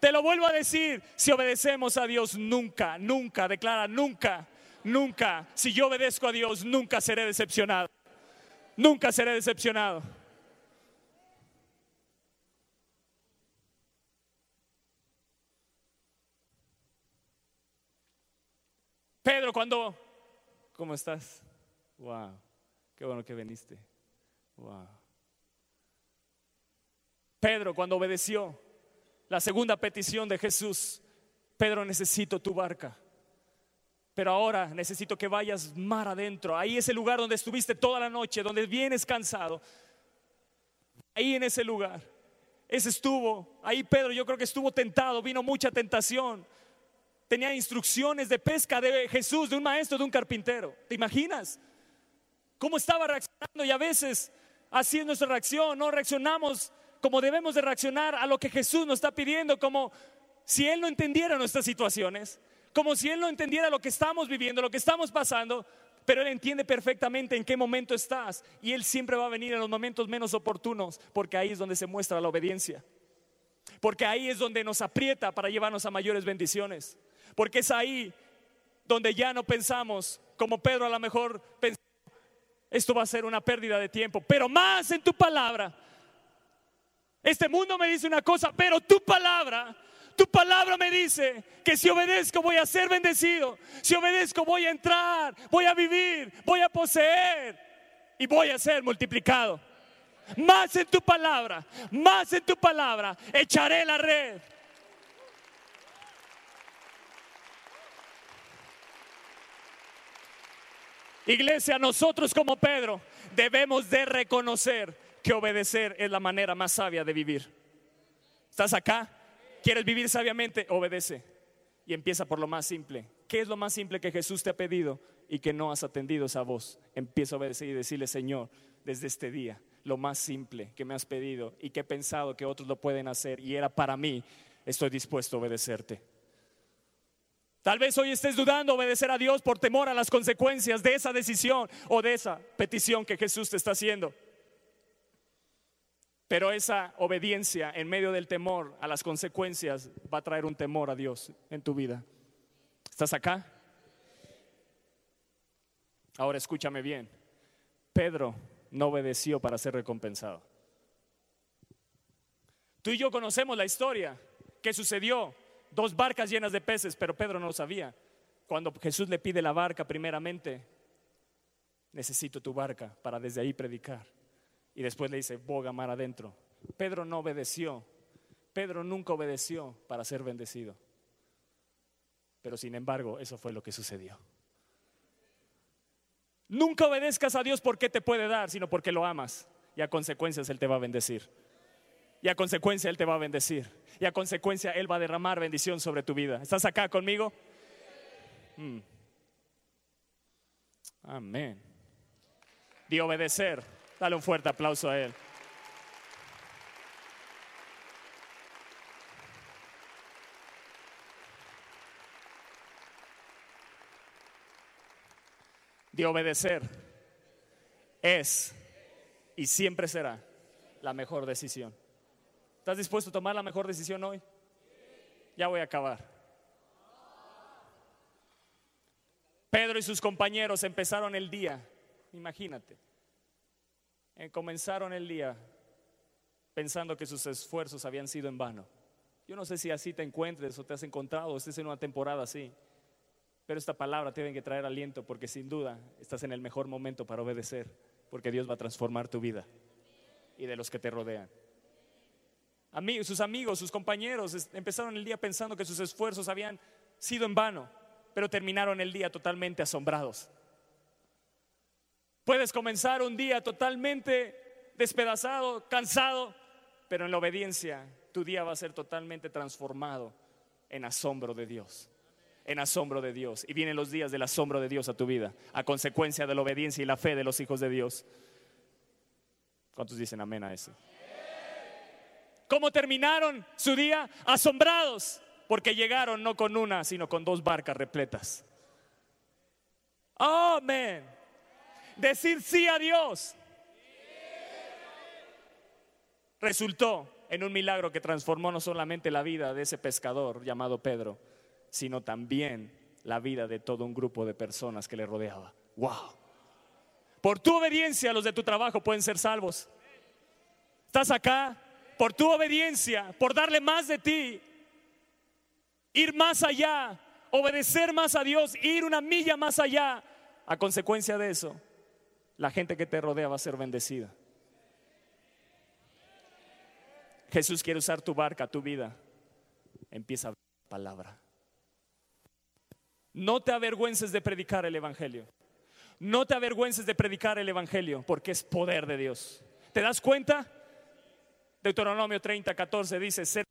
Te lo vuelvo a decir, si obedecemos a Dios, nunca, nunca, declara nunca, nunca, si yo obedezco a Dios, nunca seré decepcionado. Nunca seré decepcionado. Pedro, cuando... ¿Cómo estás? Wow, qué bueno que viniste. Wow. Pedro, cuando obedeció la segunda petición de Jesús, Pedro, necesito tu barca. Pero ahora necesito que vayas mar adentro. Ahí es el lugar donde estuviste toda la noche, donde vienes cansado. Ahí en ese lugar. Ese estuvo. Ahí Pedro yo creo que estuvo tentado. Vino mucha tentación. Tenía instrucciones de pesca de Jesús, de un maestro, de un carpintero. ¿Te imaginas? ¿Cómo estaba reaccionando? Y a veces así es nuestra reacción. No reaccionamos como debemos de reaccionar a lo que Jesús nos está pidiendo, como si Él no entendiera nuestras situaciones, como si Él no entendiera lo que estamos viviendo, lo que estamos pasando, pero Él entiende perfectamente en qué momento estás y Él siempre va a venir en los momentos menos oportunos, porque ahí es donde se muestra la obediencia, porque ahí es donde nos aprieta para llevarnos a mayores bendiciones, porque es ahí donde ya no pensamos, como Pedro a lo mejor pensó, esto va a ser una pérdida de tiempo, pero más en tu palabra. Este mundo me dice una cosa, pero tu palabra tu palabra me dice que si obedezco voy a ser bendecido. Si obedezco voy a entrar, voy a vivir, voy a poseer y voy a ser multiplicado. Más en tu palabra, más en tu palabra, echaré la red. Iglesia, nosotros como Pedro debemos de reconocer que obedecer es la manera más sabia de vivir. ¿Estás acá? ¿Quieres vivir sabiamente? Obedece. Y empieza por lo más simple. ¿Qué es lo más simple que Jesús te ha pedido y que no has atendido esa voz? Empieza a obedecer y decirle, Señor, desde este día, lo más simple que me has pedido y que he pensado que otros lo pueden hacer y era para mí, estoy dispuesto a obedecerte. Tal vez hoy estés dudando obedecer a Dios por temor a las consecuencias de esa decisión o de esa petición que Jesús te está haciendo. Pero esa obediencia en medio del temor a las consecuencias va a traer un temor a Dios en tu vida. ¿Estás acá? Ahora escúchame bien. Pedro no obedeció para ser recompensado. Tú y yo conocemos la historia. ¿Qué sucedió? Dos barcas llenas de peces, pero Pedro no lo sabía. Cuando Jesús le pide la barca primeramente, necesito tu barca para desde ahí predicar. Y después le dice, boga mar adentro. Pedro no obedeció. Pedro nunca obedeció para ser bendecido. Pero sin embargo, eso fue lo que sucedió. Nunca obedezcas a Dios porque te puede dar, sino porque lo amas. Y a consecuencias Él te va a bendecir. Y a consecuencia Él te va a bendecir. Y a consecuencia Él va a derramar bendición sobre tu vida. ¿Estás acá conmigo? Mm. Amén. De obedecer Dale un fuerte aplauso a Él. De obedecer es y siempre será la mejor decisión. ¿Estás dispuesto a tomar la mejor decisión hoy? Ya voy a acabar. Pedro y sus compañeros empezaron el día, imagínate, eh, comenzaron el día pensando que sus esfuerzos habían sido en vano. Yo no sé si así te encuentres o te has encontrado o estés en una temporada así, pero esta palabra tiene que traer aliento porque sin duda estás en el mejor momento para obedecer, porque Dios va a transformar tu vida y de los que te rodean. Sus amigos, sus compañeros empezaron el día pensando que sus esfuerzos habían sido en vano, pero terminaron el día totalmente asombrados. Puedes comenzar un día totalmente despedazado, cansado, pero en la obediencia tu día va a ser totalmente transformado en asombro de Dios. En asombro de Dios. Y vienen los días del asombro de Dios a tu vida, a consecuencia de la obediencia y la fe de los hijos de Dios. ¿Cuántos dicen amén a eso? ¿Cómo terminaron su día? Asombrados, porque llegaron no con una, sino con dos barcas repletas. Amén decir sí a Dios. Resultó en un milagro que transformó no solamente la vida de ese pescador llamado Pedro, sino también la vida de todo un grupo de personas que le rodeaba. Wow. Por tu obediencia los de tu trabajo pueden ser salvos. Estás acá por tu obediencia, por darle más de ti, ir más allá, obedecer más a Dios, ir una milla más allá. A consecuencia de eso, la gente que te rodea va a ser bendecida. Jesús quiere usar tu barca, tu vida. Empieza a hablar la palabra. No te avergüences de predicar el Evangelio. No te avergüences de predicar el Evangelio porque es poder de Dios. ¿Te das cuenta? Deuteronomio 30, 14 dice, ser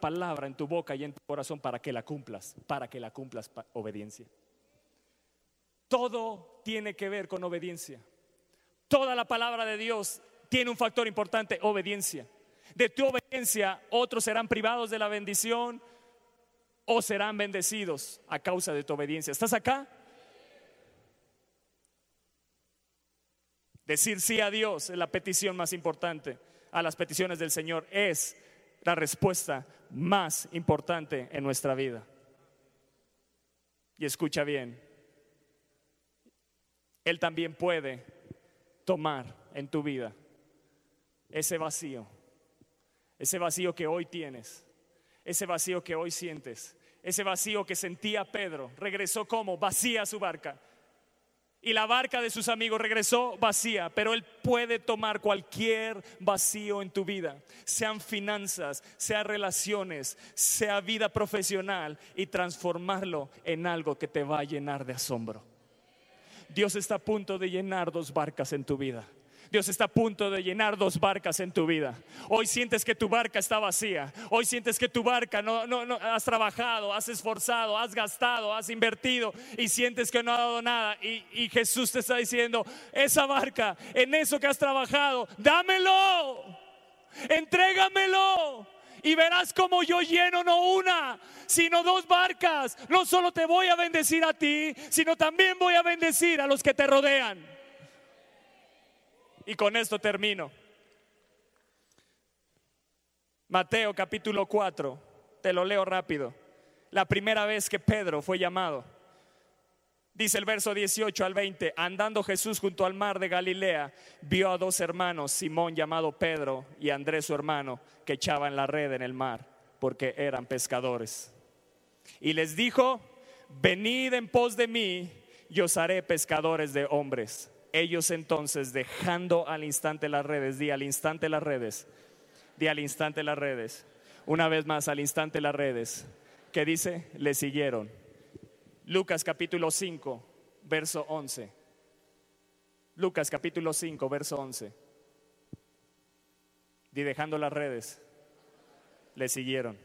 palabra en tu boca y en tu corazón para que la cumplas, para que la cumplas obediencia. Todo tiene que ver con obediencia. Toda la palabra de Dios tiene un factor importante, obediencia. De tu obediencia otros serán privados de la bendición o serán bendecidos a causa de tu obediencia. ¿Estás acá? Decir sí a Dios es la petición más importante. A las peticiones del Señor es la respuesta más importante en nuestra vida. Y escucha bien, Él también puede tomar en tu vida ese vacío, ese vacío que hoy tienes, ese vacío que hoy sientes, ese vacío que sentía Pedro. Regresó como vacía su barca y la barca de sus amigos regresó vacía, pero Él puede tomar cualquier vacío en tu vida, sean finanzas, sea relaciones, sea vida profesional, y transformarlo en algo que te va a llenar de asombro. Dios está a punto de llenar dos barcas en tu vida. Dios está a punto de llenar dos barcas en tu vida. Hoy sientes que tu barca está vacía. Hoy sientes que tu barca no, no, no has trabajado, has esforzado, has gastado, has invertido y sientes que no ha dado nada. Y, y Jesús te está diciendo, esa barca, en eso que has trabajado, dámelo, entrégamelo y verás como yo lleno no una, sino dos barcas. No solo te voy a bendecir a ti, sino también voy a bendecir a los que te rodean. Y con esto termino. Mateo capítulo 4, te lo leo rápido. La primera vez que Pedro fue llamado. Dice el verso 18 al 20, andando Jesús junto al mar de Galilea, vio a dos hermanos, Simón llamado Pedro y Andrés su hermano, que echaban la red en el mar, porque eran pescadores. Y les dijo, venid en pos de mí, y os haré pescadores de hombres. Ellos entonces, dejando al instante las redes, di al instante las redes, di al instante las redes, una vez más al instante las redes, ¿qué dice? Le siguieron. Lucas capítulo 5, verso 11. Lucas capítulo 5, verso 11. Di dejando las redes, le siguieron.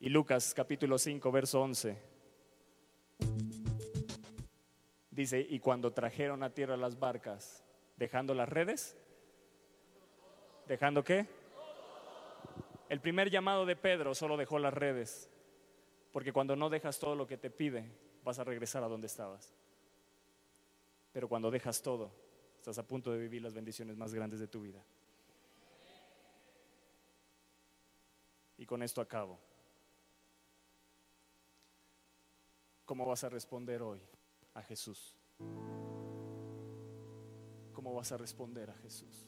Y Lucas capítulo 5, verso 11. Dice, y cuando trajeron a tierra las barcas, dejando las redes, dejando qué? El primer llamado de Pedro solo dejó las redes, porque cuando no dejas todo lo que te pide, vas a regresar a donde estabas. Pero cuando dejas todo, estás a punto de vivir las bendiciones más grandes de tu vida. Y con esto acabo. ¿Cómo vas a responder hoy? A Jesús? ¿Cómo vas a responder a Jesús?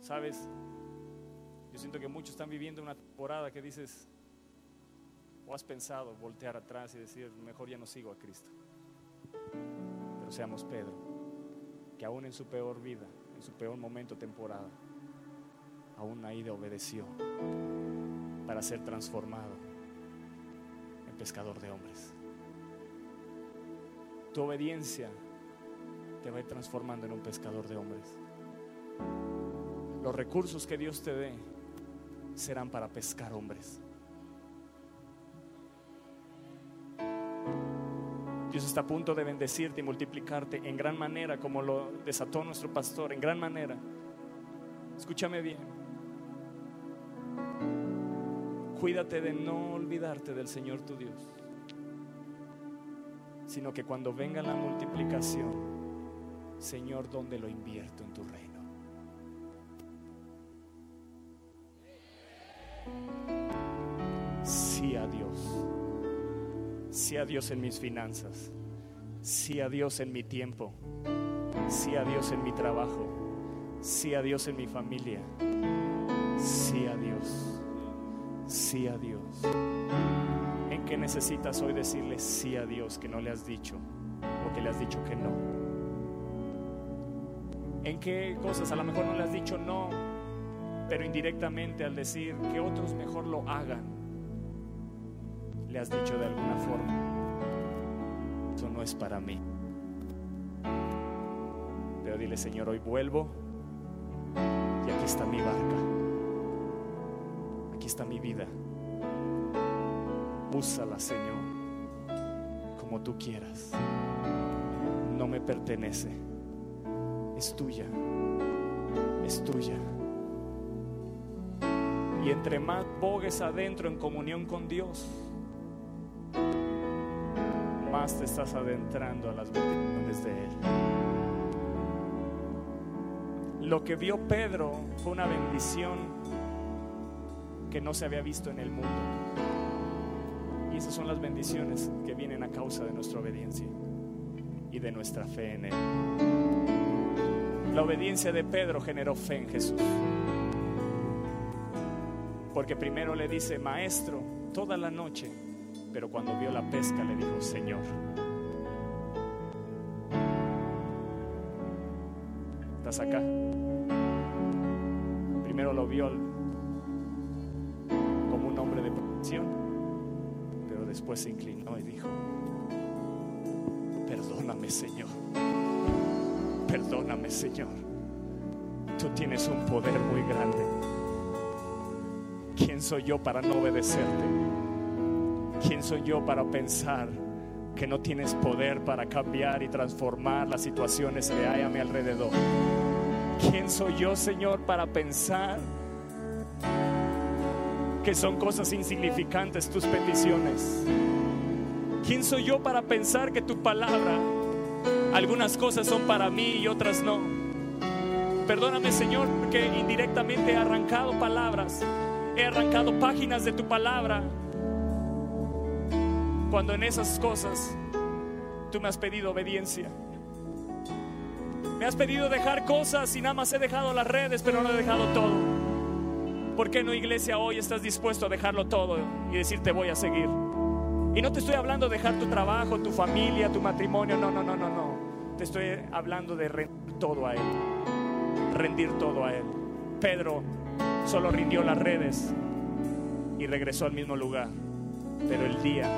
¿Sabes? Yo siento que muchos están viviendo una temporada que dices, o has pensado voltear atrás y decir, mejor ya no sigo a Cristo. Pero seamos Pedro, que aún en su peor vida, en su peor momento, temporada, aún ahí de obedeció para ser transformado en pescador de hombres. Tu obediencia te va a ir transformando en un pescador de hombres. Los recursos que Dios te dé serán para pescar hombres. Dios está a punto de bendecirte y multiplicarte en gran manera, como lo desató nuestro pastor, en gran manera. Escúchame bien. Cuídate de no olvidarte del Señor tu Dios sino que cuando venga la multiplicación, Señor, ¿dónde lo invierto en tu reino? Sí a Dios, sí a Dios en mis finanzas, sí a Dios en mi tiempo, sí a Dios en mi trabajo, sí a Dios en mi familia, sí a Dios, sí a Dios? ¿En qué necesitas hoy decirle sí a Dios que no le has dicho o que le has dicho que no? ¿En qué cosas a lo mejor no le has dicho no, pero indirectamente al decir que otros mejor lo hagan, le has dicho de alguna forma, eso no es para mí? Pero dile, Señor, hoy vuelvo y aquí está mi barca, aquí está mi vida. Úsala, Señor, como tú quieras. No me pertenece, es tuya, es tuya. Y entre más bogues adentro en comunión con Dios, más te estás adentrando a las bendiciones de Él. Lo que vio Pedro fue una bendición que no se había visto en el mundo. Esas son las bendiciones que vienen a causa de nuestra obediencia y de nuestra fe en Él. La obediencia de Pedro generó fe en Jesús. Porque primero le dice, maestro, toda la noche, pero cuando vio la pesca le dijo, Señor. ¿Estás acá? Primero lo vio como después se inclinó y dijo, perdóname Señor, perdóname Señor, tú tienes un poder muy grande. ¿Quién soy yo para no obedecerte? ¿Quién soy yo para pensar que no tienes poder para cambiar y transformar las situaciones que hay a mi alrededor? ¿Quién soy yo, Señor, para pensar que son cosas insignificantes tus peticiones? ¿Quién soy yo para pensar que tu palabra, algunas cosas son para mí y otras no? Perdóname, Señor, porque indirectamente he arrancado palabras, he arrancado páginas de tu palabra, cuando en esas cosas tú me has pedido obediencia. Me has pedido dejar cosas y nada más he dejado las redes, pero no he dejado todo. ¿Por qué no, iglesia, hoy estás dispuesto a dejarlo todo y decir te voy a seguir? Y no te estoy hablando de dejar tu trabajo, tu familia, tu matrimonio, no, no, no, no, no. Te estoy hablando de rendir todo a Él. Rendir todo a Él. Pedro solo rindió las redes y regresó al mismo lugar. Pero el día,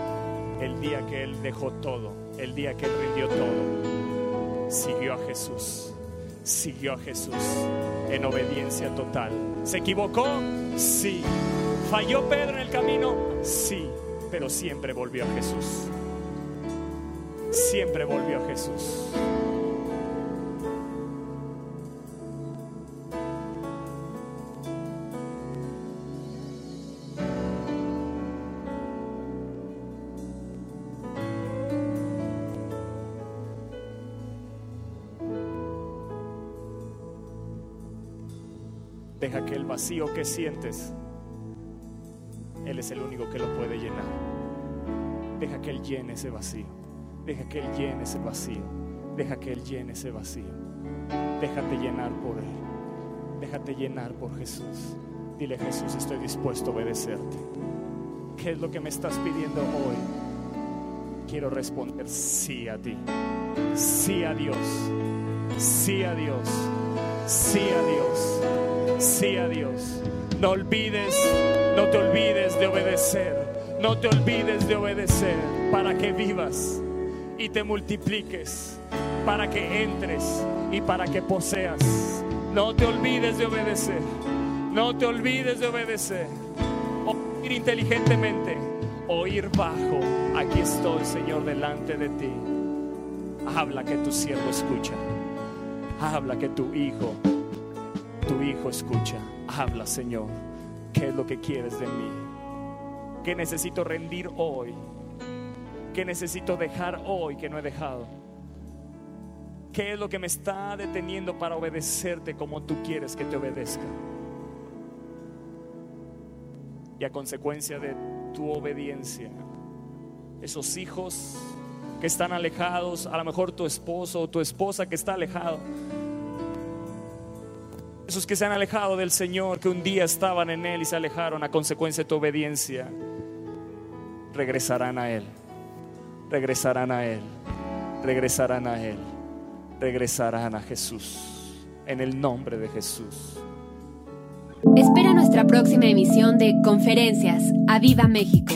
el día que Él dejó todo, el día que Él rindió todo, siguió a Jesús, siguió a Jesús en obediencia total. ¿Se equivocó? Sí. ¿Falló Pedro en el camino? Sí, pero siempre volvió a Jesús. Siempre volvió a Jesús. Vacío que sientes, Él es el único que lo puede llenar. Deja que Él llene ese vacío. Deja que Él llene ese vacío. Deja que Él llene ese vacío. Déjate llenar por Él. Déjate llenar por Jesús. Dile Jesús, estoy dispuesto a obedecerte. ¿Qué es lo que me estás pidiendo hoy? Quiero responder sí a ti. Sí a Dios. Sí a Dios. Sí a Dios sí a Dios. No olvides, no te olvides de obedecer. No te olvides de obedecer para que vivas y te multipliques, para que entres y para que poseas. No te olvides de obedecer. No te olvides de obedecer. Oír inteligentemente, oír bajo. Aquí estoy, Señor, delante de ti. Habla que tu siervo escucha. Habla que tu hijo tu hijo escucha. Habla, Señor. ¿Qué es lo que quieres de mí? ¿Qué necesito rendir hoy? ¿Qué necesito dejar hoy que no he dejado? ¿Qué es lo que me está deteniendo para obedecerte como tú quieres que te obedezca? Y a consecuencia de tu obediencia, esos hijos que están alejados, a lo mejor tu esposo o tu esposa que está alejado, Esos que se han alejado del Señor, que un día estaban en Él y se alejaron a consecuencia de tu obediencia, regresarán a Él, regresarán a Él, regresarán a Él, regresarán a Jesús, en el nombre de Jesús. Espera nuestra próxima emisión de Conferencias. ¡A Viva México!